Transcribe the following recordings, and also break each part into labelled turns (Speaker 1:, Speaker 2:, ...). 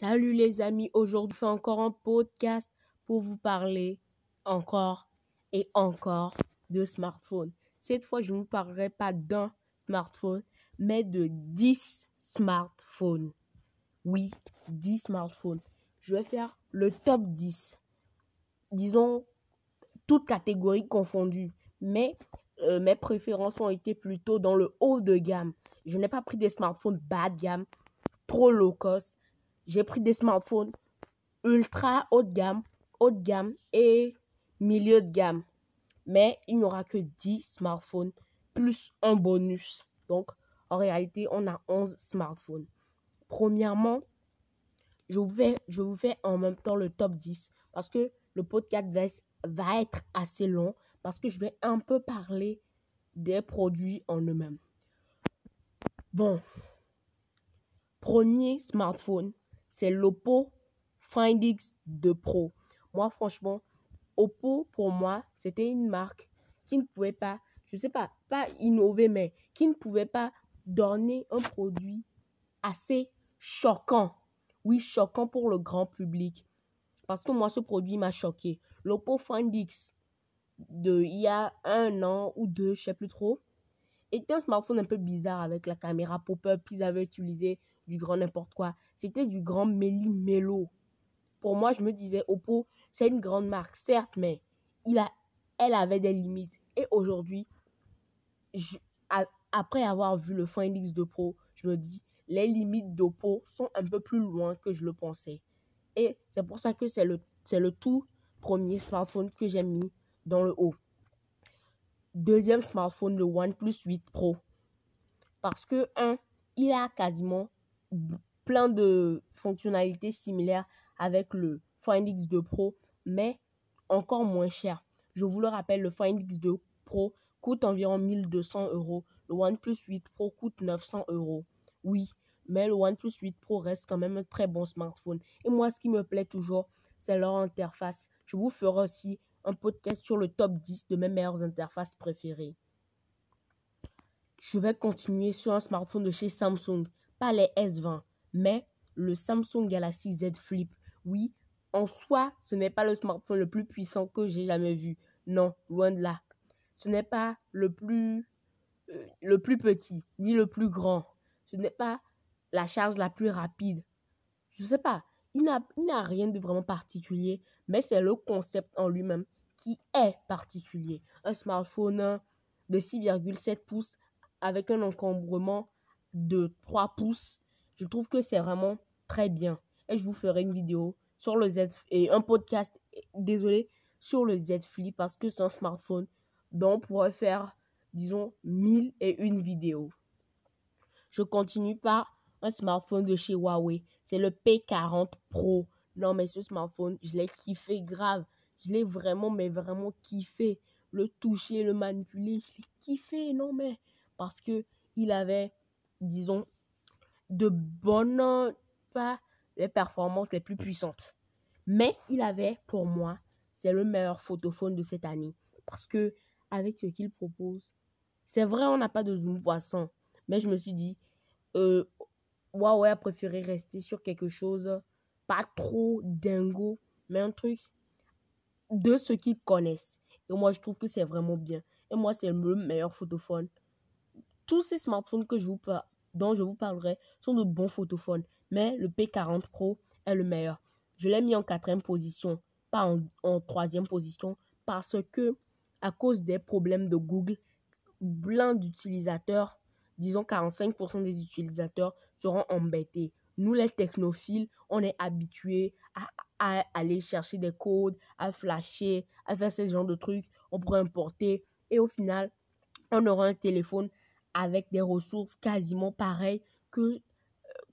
Speaker 1: Salut les amis, aujourd'hui je fais encore un podcast pour vous parler encore et encore de smartphone. Cette fois, je ne vous parlerai pas d'un smartphone, mais de 10 smartphones. Oui, 10 smartphones. Je vais faire le top 10. Disons, toutes catégories confondues. Mais euh, mes préférences ont été plutôt dans le haut de gamme. Je n'ai pas pris des smartphones bas de gamme, trop low cost j'ai pris des smartphones ultra haut de gamme, haut de gamme et milieu de gamme. Mais il n'y aura que 10 smartphones plus un bonus. Donc, en réalité, on a 11 smartphones. Premièrement, je vous fais, je vous fais en même temps le top 10 parce que le podcast va, va être assez long parce que je vais un peu parler des produits en eux-mêmes. Bon, premier smartphone, c'est l'Oppo Find X2 Pro. Moi, franchement, Oppo, pour moi, c'était une marque qui ne pouvait pas, je ne sais pas, pas innover, mais qui ne pouvait pas donner un produit assez choquant. Oui, choquant pour le grand public. Parce que moi, ce produit m'a choqué. L'Oppo Find X de il y a un an ou deux, je ne sais plus trop, était un smartphone un peu bizarre avec la caméra pop-up qu'ils avaient utilisé du grand n'importe quoi. C'était du grand méli-mélo. Pour moi, je me disais, Oppo, c'est une grande marque, certes, mais il a, elle avait des limites. Et aujourd'hui, après avoir vu le Find X2 Pro, je me dis, les limites d'Oppo sont un peu plus loin que je le pensais. Et c'est pour ça que c'est le, c'est le tout premier smartphone que j'ai mis dans le haut. Deuxième smartphone, le OnePlus 8 Pro. Parce que, un, il a quasiment plein de fonctionnalités similaires avec le Find X2 Pro, mais encore moins cher. Je vous le rappelle, le Find X2 Pro coûte environ 1200 euros. Le OnePlus 8 Pro coûte 900 euros. Oui, mais le OnePlus 8 Pro reste quand même un très bon smartphone. Et moi, ce qui me plaît toujours, c'est leur interface. Je vous ferai aussi un podcast sur le top 10 de mes meilleures interfaces préférées. Je vais continuer sur un smartphone de chez Samsung pas les S20, mais le Samsung Galaxy Z Flip. Oui, en soi, ce n'est pas le smartphone le plus puissant que j'ai jamais vu. Non, loin de là. Ce n'est pas le plus, euh, le plus petit, ni le plus grand. Ce n'est pas la charge la plus rapide. Je ne sais pas. Il n'a rien de vraiment particulier, mais c'est le concept en lui-même qui est particulier. Un smartphone de 6,7 pouces avec un encombrement de 3 pouces. Je trouve que c'est vraiment très bien. Et je vous ferai une vidéo sur le Z et un podcast, désolé, sur le Z Flip parce que c'est un smartphone dont on pourrait faire, disons, mille et une vidéos. Je continue par un smartphone de chez Huawei. C'est le P40 Pro. Non, mais ce smartphone, je l'ai kiffé grave. Je l'ai vraiment, mais vraiment kiffé. Le toucher, le manipuler, je l'ai kiffé. Non, mais parce que il avait disons, de bonnes, pas les performances les plus puissantes. Mais il avait, pour moi, c'est le meilleur photophone de cette année. Parce que, avec ce qu'il propose, c'est vrai, on n'a pas de zoom poisson. Mais je me suis dit, euh, Huawei a préféré rester sur quelque chose, pas trop dingo, mais un truc de ce qu'ils connaissent. Et moi, je trouve que c'est vraiment bien. Et moi, c'est le meilleur photophone. Tous ces smartphones que je vous, dont je vous parlerai sont de bons photophones, mais le P40 Pro est le meilleur. Je l'ai mis en quatrième position, pas en, troisième position, parce que à cause des problèmes de Google, plein d'utilisateurs, disons 45% des utilisateurs seront embêtés. Nous, les technophiles, on est habitués à, à, aller chercher des codes, à flasher, à faire ce genre de trucs. On pourrait importer et au final, on aura un téléphone avec des ressources quasiment pareilles que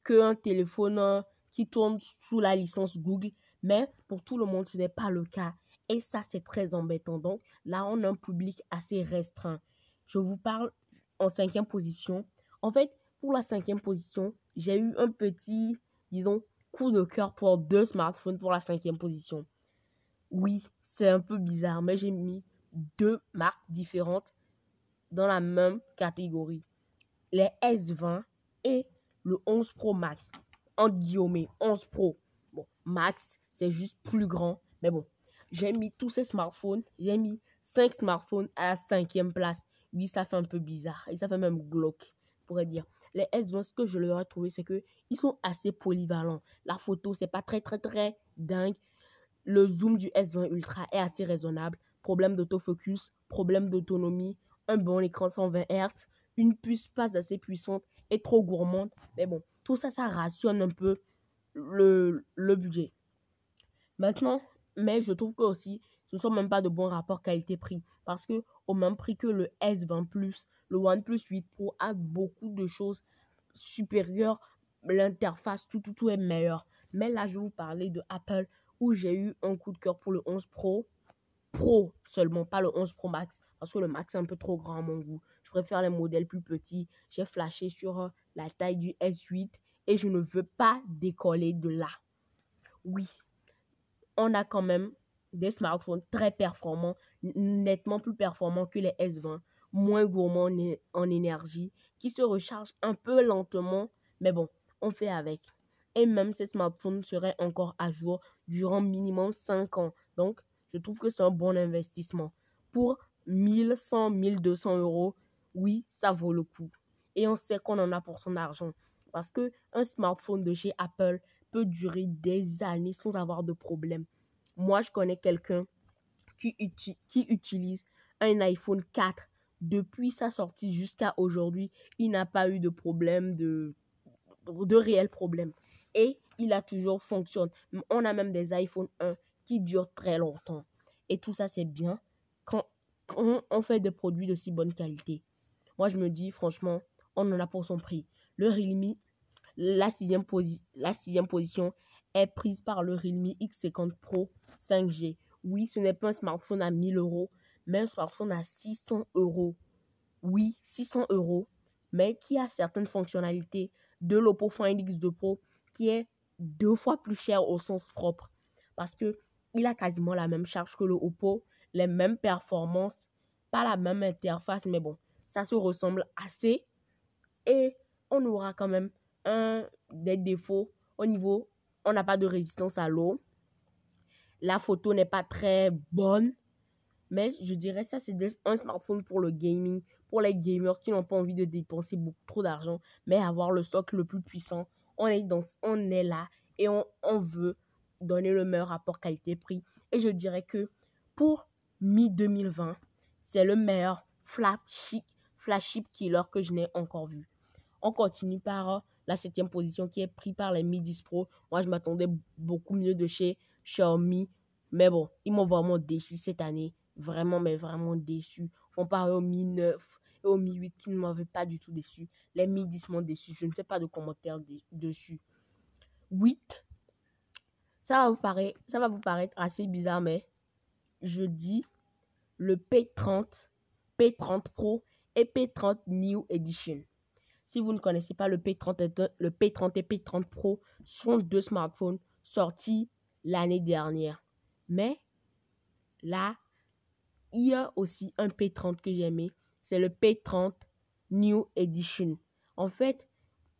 Speaker 1: qu'un téléphone euh, qui tourne sous la licence Google. Mais pour tout le monde, ce n'est pas le cas. Et ça, c'est très embêtant. Donc là, on a un public assez restreint. Je vous parle en cinquième position. En fait, pour la cinquième position, j'ai eu un petit, disons, coup de cœur pour deux smartphones pour la cinquième position. Oui, c'est un peu bizarre, mais j'ai mis deux marques différentes dans la même catégorie. Les S20 et le 11 Pro Max. en guillemets, 11 Pro. Bon, Max, c'est juste plus grand. Mais bon, j'ai mis tous ces smartphones, j'ai mis 5 smartphones à la cinquième place. Oui, ça fait un peu bizarre et ça fait même glauque, pourrait dire. Les S20, ce que je leur ai trouvé, c'est que ils sont assez polyvalents. La photo, c'est pas très, très, très dingue. Le zoom du S20 Ultra est assez raisonnable. Problème d'autofocus, problème d'autonomie, un bon écran 120 Hz, une puce pas assez puissante et trop gourmande. Mais bon, tout ça, ça rationne un peu le, budget. Maintenant, mais je trouve que aussi, ce ne sont même pas de bons rapports qualité-prix. Parce que au même prix que le S20 Plus, le OnePlus 8 Pro a beaucoup de choses supérieures. L'interface, tout, tout, tout est meilleur. Mais là, je vais vous parler de Apple où j'ai eu un coup de cœur pour le 11 Pro. Pro seulement, pas le 11 Pro Max. Parce que le Max est un peu trop grand à mon goût. Je préfère les modèles plus petits. J'ai flashé sur euh, la taille du S8 et je ne veux pas décoller de là. Oui, on a quand même des smartphones très performants, nettement plus performants que les S20, moins gourmands en énergie, qui se rechargent un peu lentement, mais bon, on fait avec. Et même ces smartphones seraient encore à jour durant minimum 5 ans. Donc, je trouve que c'est un bon investissement. Pour 1100, 1200 euros, oui, ça vaut le coup. Et on sait qu'on en a pour son argent. Parce que un smartphone de chez Apple peut durer des années sans avoir de problème. Moi, je connais quelqu'un qui, utilise un iPhone 4 depuis sa sortie jusqu'à aujourd'hui. Il n'a pas eu de problème, de, de réels problèmes. Et il a toujours fonctionné. On a même des iPhone 1 qui durent très longtemps. Et tout ça, c'est bien quand, on fait des produits de si bonne qualité. Moi, je me dis, franchement, on en a pour son prix. Le Realme, la sixième, la sixième position est prise par le Realme X50 Pro 5G. Oui, ce n'est pas un smartphone à 1000 euros, mais un smartphone à 600 euros. Oui, 600 euros, mais qui a certaines fonctionnalités de l'Oppo Find X2 Pro qui est deux fois plus cher au sens propre. Parce que il a quasiment la même charge que le Oppo, les mêmes performances, pas la même interface, mais bon, ça se ressemble assez. Et on aura quand même un des défauts au niveau, on n'a pas de résistance à l'eau. La photo n'est pas très bonne. Mais je dirais ça, c'est un smartphone pour le gaming, pour les gamers qui n'ont pas envie de dépenser beaucoup trop d'argent, mais avoir le socle le plus puissant. On est, dans, on est là et on, on veut donner le meilleur rapport qualité-prix. Et je dirais que pour mi-2020, c'est le meilleur flagship, flagship killer que je n'ai encore vu. On continue par euh, la septième position qui est prise par les Mi 10 Pro. Moi, je m'attendais beaucoup mieux de chez Xiaomi. Mais bon, ils m'ont vraiment déçu cette année. Vraiment, mais vraiment déçu. Comparé au Mi 9 et au Mi 8 qui ne m'avaient pas du tout déçu. Les Mi 10 m'ont déçu. Je ne sais pas de commentaires dessus. 8. Ça va, vous paraître, assez bizarre, mais je dis le P30, P30 Pro et P30 New Edition. Si vous ne connaissez pas le P30 et le P30 et P30 Pro sont deux smartphones sortis l'année dernière. Mais là, il y a aussi un P30 que j'ai aimé. C'est le P30 New Edition. En fait,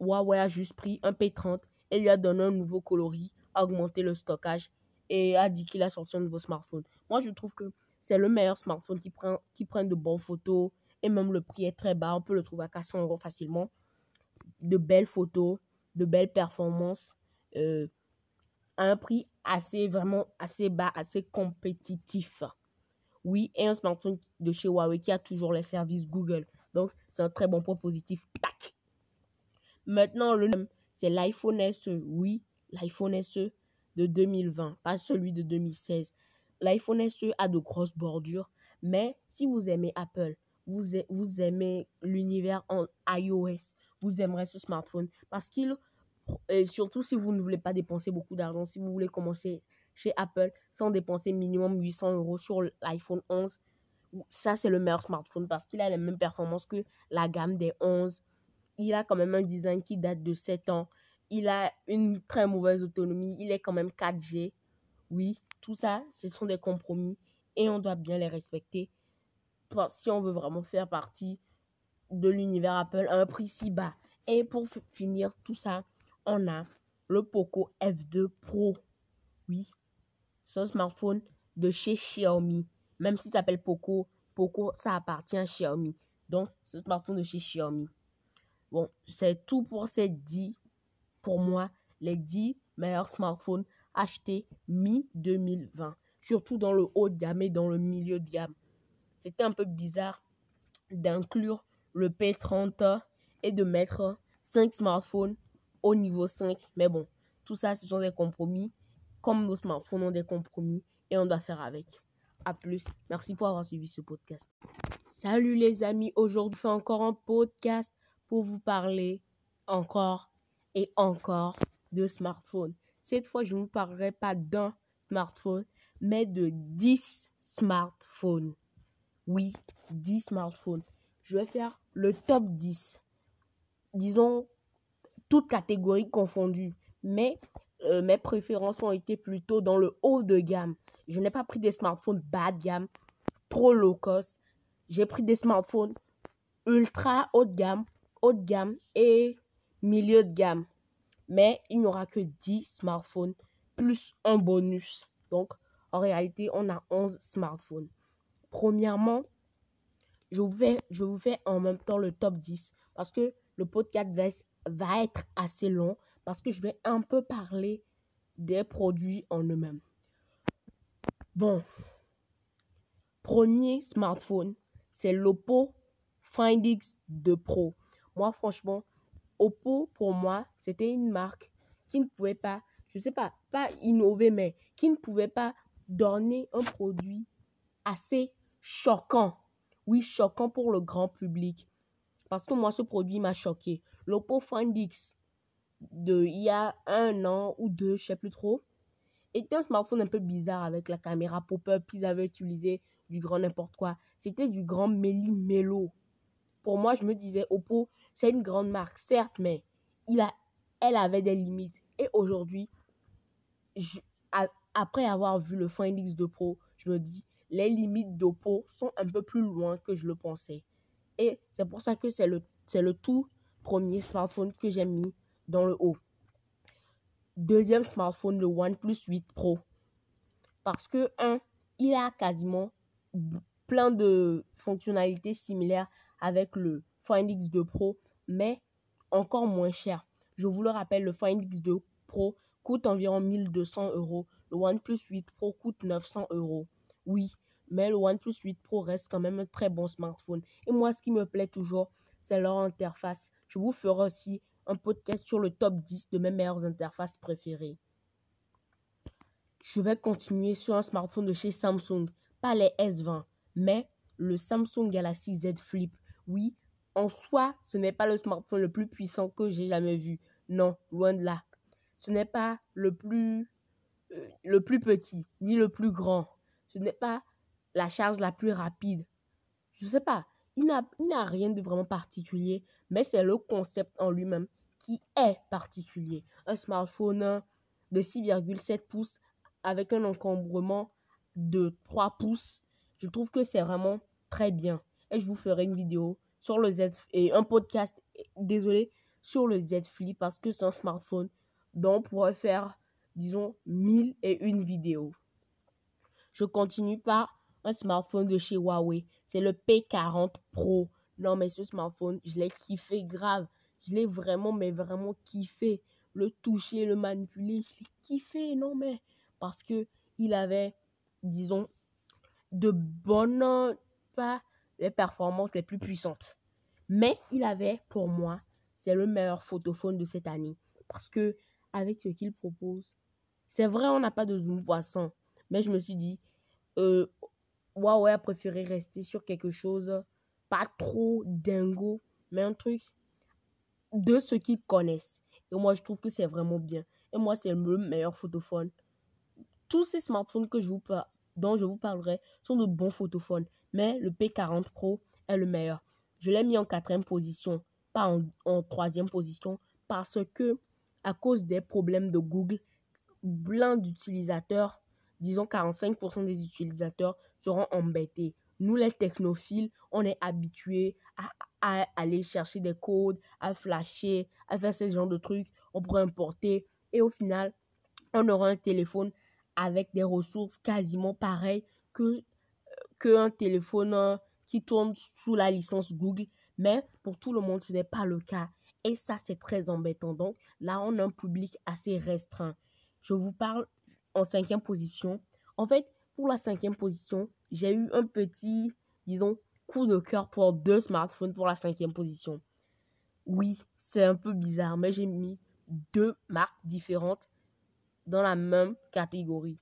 Speaker 1: Huawei a juste pris un P30 et lui a donné un nouveau coloris, augmenté le stockage et a dit qu'il a sorti un nouveau smartphone. Moi, je trouve que c'est le meilleur smartphone qui prend, qui prend de bonnes photos et même le prix est très bas. On peut le trouver à 400 euros facilement. De belles photos, de belles performances. Euh, un prix assez, vraiment assez bas, assez compétitif. Oui, et un smartphone de chez Huawei qui a toujours les services Google. Donc, c'est un très bon point positif. Maintenant, le c'est l'iPhone SE. Oui, l'iPhone SE de 2020, pas celui de 2016. L'iPhone SE a de grosses bordures, mais si vous aimez Apple, vous, aimez l'univers en iOS, vous aimerez ce smartphone parce qu'il surtout si vous ne voulez pas dépenser beaucoup d'argent, si vous voulez commencer chez Apple sans dépenser minimum 800 euros sur l'iPhone 11, ça c'est le meilleur smartphone parce qu'il a les mêmes performances que la gamme des 11. Il a quand même un design qui date de 7 ans. Il a une très mauvaise autonomie. Il est quand même 4G. Oui, tout ça, ce sont des compromis et on doit bien les respecter si on veut vraiment faire partie de l'univers Apple à un prix si bas. Et pour finir tout ça, on a le Poco F2 Pro. Oui, un smartphone de chez Xiaomi. Même s'il s'appelle Poco, Poco, ça appartient à Xiaomi. Donc, ce smartphone de chez Xiaomi. Bon, c'est tout pour ces 10, pour moi, les 10 meilleurs smartphones achetés mi-2020. Surtout dans le haut de gamme et dans le milieu de gamme. C'était un peu bizarre d'inclure le P30 et de mettre 5 smartphones au niveau 5. Mais bon, tout ça, ce sont des compromis. Comme nos smartphones ont des compromis et on doit faire avec. A plus. Merci pour avoir suivi ce podcast. Salut les amis. Aujourd'hui, je fais encore un podcast pour vous parler encore et encore de smartphones. Cette fois, je ne vous parlerai pas d'un smartphone, mais de 10 smartphones. Oui, 10 smartphones. Je vais faire le top 10. Disons, toutes catégories confondues. Mais euh, mes préférences ont été plutôt dans le haut de gamme. Je n'ai pas pris des smartphones bas de gamme, trop low cost. J'ai pris des smartphones ultra haut de gamme, haut de gamme et milieu de gamme. Mais il n'y aura que 10 smartphones plus un bonus. Donc, en réalité, on a 11 smartphones. Premièrement, je vous fais, je vous fais en même temps le top 10 parce que le podcast va, être assez long parce que je vais un peu parler des produits en eux-mêmes. Bon, premier smartphone, c'est l'Oppo Find X2 Pro. Moi, franchement, Oppo, pour moi, c'était une marque qui ne pouvait pas, je ne sais pas, pas innover, mais qui ne pouvait pas donner un produit assez choquant. Oui, choquant pour le grand public. Parce que moi, ce produit m'a choqué. L'Oppo Find X de il y a un an ou deux, je sais plus trop, était un smartphone un peu bizarre avec la caméra pop-up. Ils avaient utilisé du grand n'importe quoi. C'était du grand Meli Melo. Pour moi, je me disais, Oppo, c'est une grande marque, certes, mais il a, elle avait des limites. Et aujourd'hui, après avoir vu le Find X2 Pro, je me dis, les limites d'Oppo sont un peu plus loin que je le pensais. Et c'est pour ça que c'est le, c'est le tout premier smartphone que j'ai mis dans le haut. Deuxième smartphone, le OnePlus 8 Pro. Parce que, un, il a quasiment plein de fonctionnalités similaires avec le Find X2 Pro, mais encore moins cher. Je vous le rappelle, le Find X2 Pro coûte environ 1200 euros. Le OnePlus 8 Pro coûte 900 euros. Oui, mais le OnePlus 8 Pro reste quand même un très bon smartphone. Et moi, ce qui me plaît toujours, c'est leur interface. Je vous ferai aussi un podcast sur le top 10 de mes meilleures interfaces préférées. Je vais continuer sur un smartphone de chez Samsung, pas les S20, mais le Samsung Galaxy Z Flip. Oui, en soi, ce n'est pas le smartphone le plus puissant que j'ai jamais vu. Non, loin de là. Ce n'est pas le plus, euh, plus petit, ni le plus grand. Ce n'est pas la charge la plus rapide. Je ne sais pas. Il n'a rien de vraiment particulier, mais c'est le concept en lui-même qui est particulier. Un smartphone de 6,7 pouces avec un encombrement de 3 pouces. Je trouve que c'est vraiment très bien. Et je vous ferai une vidéo sur le Z et un podcast, désolé, sur le Z Flip parce que c'est un smartphone dont on pourrait faire, disons, mille et une vidéos. Je continue par un smartphone de chez Huawei. C'est le P40 Pro. Non, mais ce smartphone, je l'ai kiffé grave. Je l'ai vraiment, mais vraiment kiffé. Le toucher, le manipuler, je l'ai kiffé, non mais. Parce que il avait, disons, de bonnes, pas les performances les plus puissantes. Mais il avait, pour moi, c'est le meilleur photophone de cette année. Parce que, avec ce qu'il propose, c'est vrai, on n'a pas de zoom poisson. Mais je me suis dit, euh, Huawei a préféré rester sur quelque chose, pas trop dingo, mais un truc de ce qu'ils connaissent. Et moi, je trouve que c'est vraiment bien. Et moi, c'est le meilleur photophone. Tous ces smartphones que je vous dont je vous parlerai sont de bons photophones. Mais le P40 Pro est le meilleur. Je l'ai mis en quatrième position, pas en, troisième position, parce que à cause des problèmes de Google, plein d'utilisateurs, disons 45% des utilisateurs seront embêtés. Nous, les technophiles, on est habitués à, à aller chercher des codes, à flasher, à faire ce genre de trucs. On pourrait importer Et au final, on aura un téléphone avec des ressources quasiment pareilles que, que un téléphone euh, qui tourne sous la licence Google. Mais pour tout le monde, ce n'est pas le cas. Et ça, c'est très embêtant. Donc là, on a un public assez restreint. Je vous parle en cinquième position. En fait, pour la cinquième position, j'ai eu un petit, disons, coup de cœur pour deux smartphones pour la cinquième position. Oui, c'est un peu bizarre, mais j'ai mis deux marques différentes dans la même catégorie.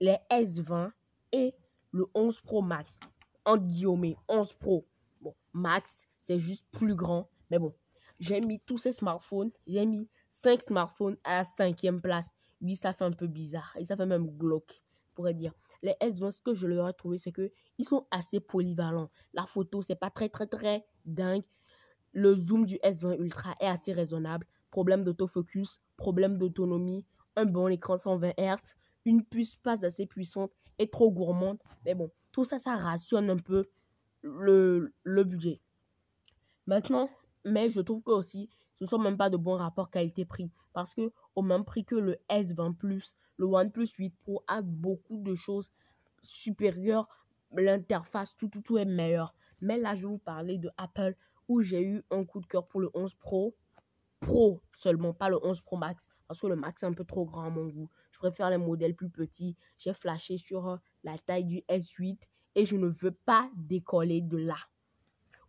Speaker 1: Les S20 et le 11 Pro Max. En guillemets, 11 Pro. Bon, Max, c'est juste plus grand. Mais bon, j'ai mis tous ces smartphones. J'ai mis 5 smartphones à la cinquième place. Oui, ça fait un peu bizarre. Et ça fait même glauque, pourrait dire. Les S20, ce que je leur ai trouvé, c'est que ils sont assez polyvalents. La photo, c'est pas très, très, très dingue. Le zoom du S20 Ultra est assez raisonnable. Problème d'autofocus, problème d'autonomie, un bon écran 120 Hz, une puce pas assez puissante trop gourmande. Mais bon, tout ça, ça rationne un peu le, le budget. Maintenant, mais je trouve que aussi, ce sont même pas de bons rapports qualité-prix. Parce que au même prix que le S20 Plus, le OnePlus 8 Pro a beaucoup de choses supérieures. L'interface, tout, tout, tout est meilleur. Mais là, je vous parler de Apple où j'ai eu un coup de cœur pour le 11 Pro. Pro seulement, pas le 11 Pro Max. Parce que le Max est un peu trop grand à mon goût. Préfère les modèles plus petits. J'ai flashé sur euh, la taille du S8 et je ne veux pas décoller de là.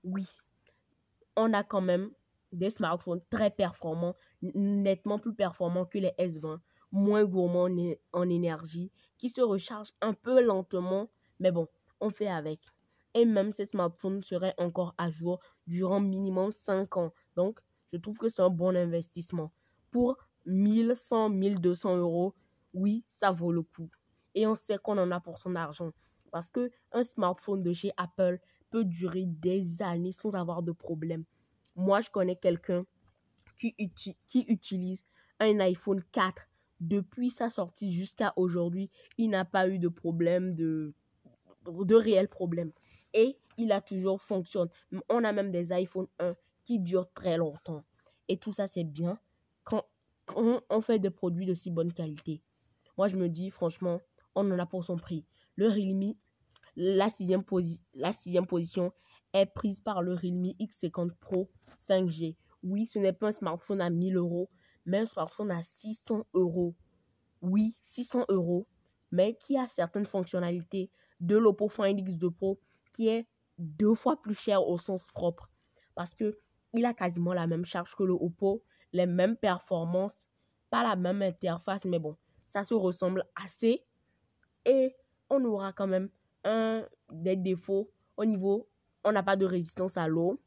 Speaker 1: Oui, on a quand même des smartphones très performants, nettement plus performants que les S20, moins gourmands en énergie, qui se rechargent un peu lentement, mais bon, on fait avec. Et même ces smartphones seraient encore à jour durant minimum 5 ans. Donc, je trouve que c'est un bon investissement. Pour 1100, 1200 euros, oui, ça vaut le coup. Et on sait qu'on en a pour son argent. Parce que un smartphone de chez Apple peut durer des années sans avoir de problème. Moi, je connais quelqu'un qui, utilise un iPhone 4 depuis sa sortie jusqu'à aujourd'hui. Il n'a pas eu de problème, de, de réels problèmes. Et il a toujours fonctionné. On a même des iPhone 1 qui durent très longtemps. Et tout ça, c'est bien quand on fait des produits de si bonne qualité. Moi, je me dis, franchement, on en a pour son prix. Le Realme la sixième, la sixième position est prise par le Realme X50 Pro 5G. Oui, ce n'est pas un smartphone à 1000 euros, mais un smartphone à 600 euros. Oui, 600 euros, mais qui a certaines fonctionnalités de l'Oppo Find X2 Pro qui est deux fois plus cher au sens propre. Parce que il a quasiment la même charge que le Oppo, les mêmes performances, pas la même interface, mais bon, ça se ressemble assez. Et on aura quand même un des défauts au niveau, on n'a pas de résistance à l'eau.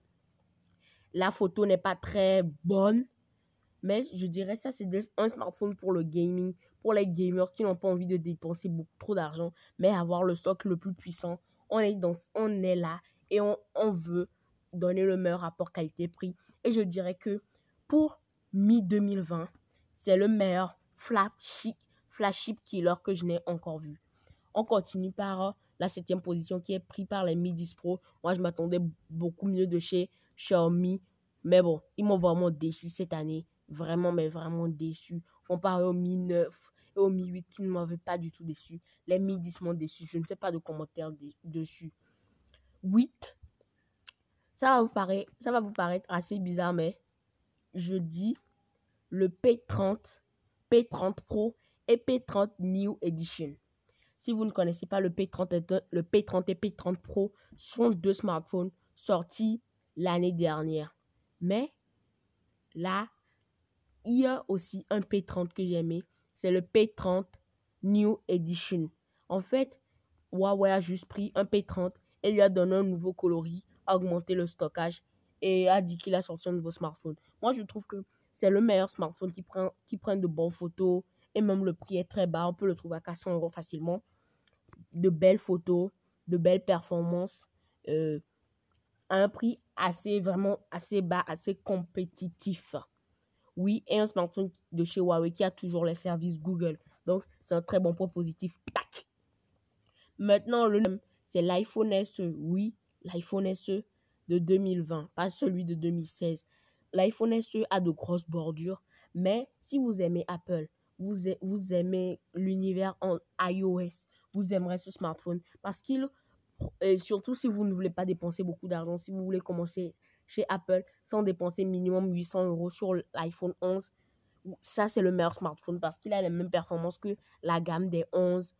Speaker 1: La photo n'est pas très bonne. Mais je dirais ça, c'est un smartphone pour le gaming, pour les gamers qui n'ont pas envie de dépenser beaucoup trop d'argent, mais avoir le socle le plus puissant. On est, dans, on est là et on, on veut donner le meilleur rapport qualité-prix. Et je dirais que pour mi-2020, c'est le meilleur flagship, flagship killer que je n'ai encore vu. On continue par la septième position qui est prise par les Mi 10 Pro. Moi, je m'attendais beaucoup mieux de chez Xiaomi. Mais bon, ils m'ont vraiment déçu cette année. Vraiment, mais vraiment déçu. Comparé au Mi 9 et au Mi 8 qui ne m'avaient pas du tout déçu. Les Mi 10 m'ont déçu. Je ne sais pas de commentaires dessus. 8. Ça va, vous paraître, ça va vous paraître assez bizarre, mais je dis le P30, P30 Pro et P30 New Edition. Si vous ne connaissez pas le P30 et, le P30 et P30 Pro, sont deux smartphones sortis l'année dernière. Mais là, il y a aussi un P30 que j'ai aimé. C'est le P30 New Edition. En fait, Huawei a juste pris un P30 et lui a donné un nouveau coloris, augmenté le stockage et a dit qu'il a sorti un nouveau smartphone. Moi, je trouve que c'est le meilleur smartphone qui prend, qui prend de bonnes photos et même le prix est très bas. On peut le trouver à 400 euros facilement de belles photos, de belles performances euh, à un prix assez, vraiment assez bas, assez compétitif. Oui, et un smartphone de chez Huawei qui a toujours les services Google. Donc, c'est un très bon point positif. Maintenant, le c'est l'iPhone SE. Oui, l'iPhone SE de 2020, pas celui de 2016. L'iPhone SE a de grosses bordures, Mais si vous aimez Apple, vous, vous aimez l'univers en iOS, vous aimerez ce smartphone parce qu'il, et surtout si vous ne voulez pas dépenser beaucoup d'argent, si vous voulez commencer chez Apple sans dépenser minimum 800 euros sur l'iPhone 11, ça c'est le meilleur smartphone parce qu'il a les mêmes performances que la gamme des 11.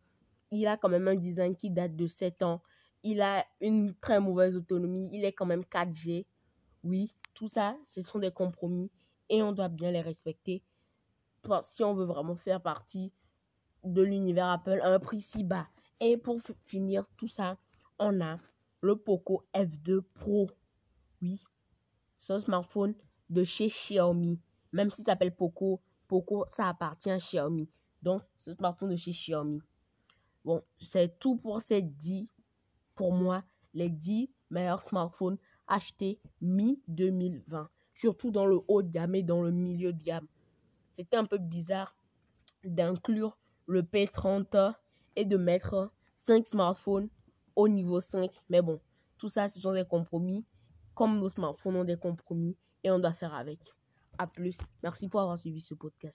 Speaker 1: Il a quand même un design qui date de 7 ans. Il a une très mauvaise autonomie. Il est quand même 4G. Oui, tout ça, ce sont des compromis et on doit bien les respecter si on veut vraiment faire partie de l'univers Apple à un prix si bas. Et pour finir tout ça, on a le Poco F2 Pro. Oui, ce smartphone de chez Xiaomi. Même s'il s'appelle Poco, Poco, ça appartient à Xiaomi. Donc, ce smartphone de chez Xiaomi. Bon, c'est tout pour ces 10, pour moi, les 10 meilleurs smartphones achetés mi-2020. Surtout dans le haut de gamme et dans le milieu de gamme. C'était un peu bizarre d'inclure le P30 et de mettre 5 smartphones au niveau 5. Mais bon, tout ça, ce sont des compromis. Comme nos smartphones ont des compromis et on doit faire avec. A plus. Merci pour avoir suivi ce podcast.